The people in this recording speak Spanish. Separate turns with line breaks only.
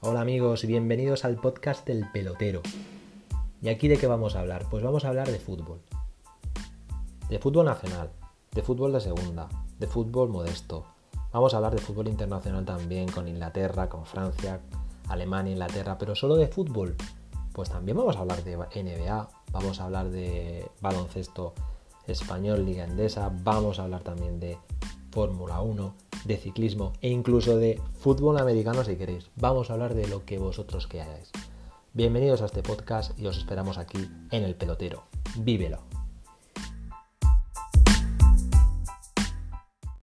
Hola amigos y bienvenidos al podcast del pelotero. ¿Y aquí de qué vamos a hablar? Pues vamos a hablar de fútbol. De fútbol nacional, de fútbol de segunda, de fútbol modesto. Vamos a hablar de fútbol internacional también con Inglaterra, con Francia, Alemania, Inglaterra, pero solo de fútbol. Pues también vamos a hablar de NBA, vamos a hablar de baloncesto español, Liga Endesa, vamos a hablar también de Fórmula 1, de ciclismo e incluso de fútbol americano si queréis. Vamos a hablar de lo que vosotros queráis. Bienvenidos a este podcast y os esperamos aquí en el pelotero. Vívelo.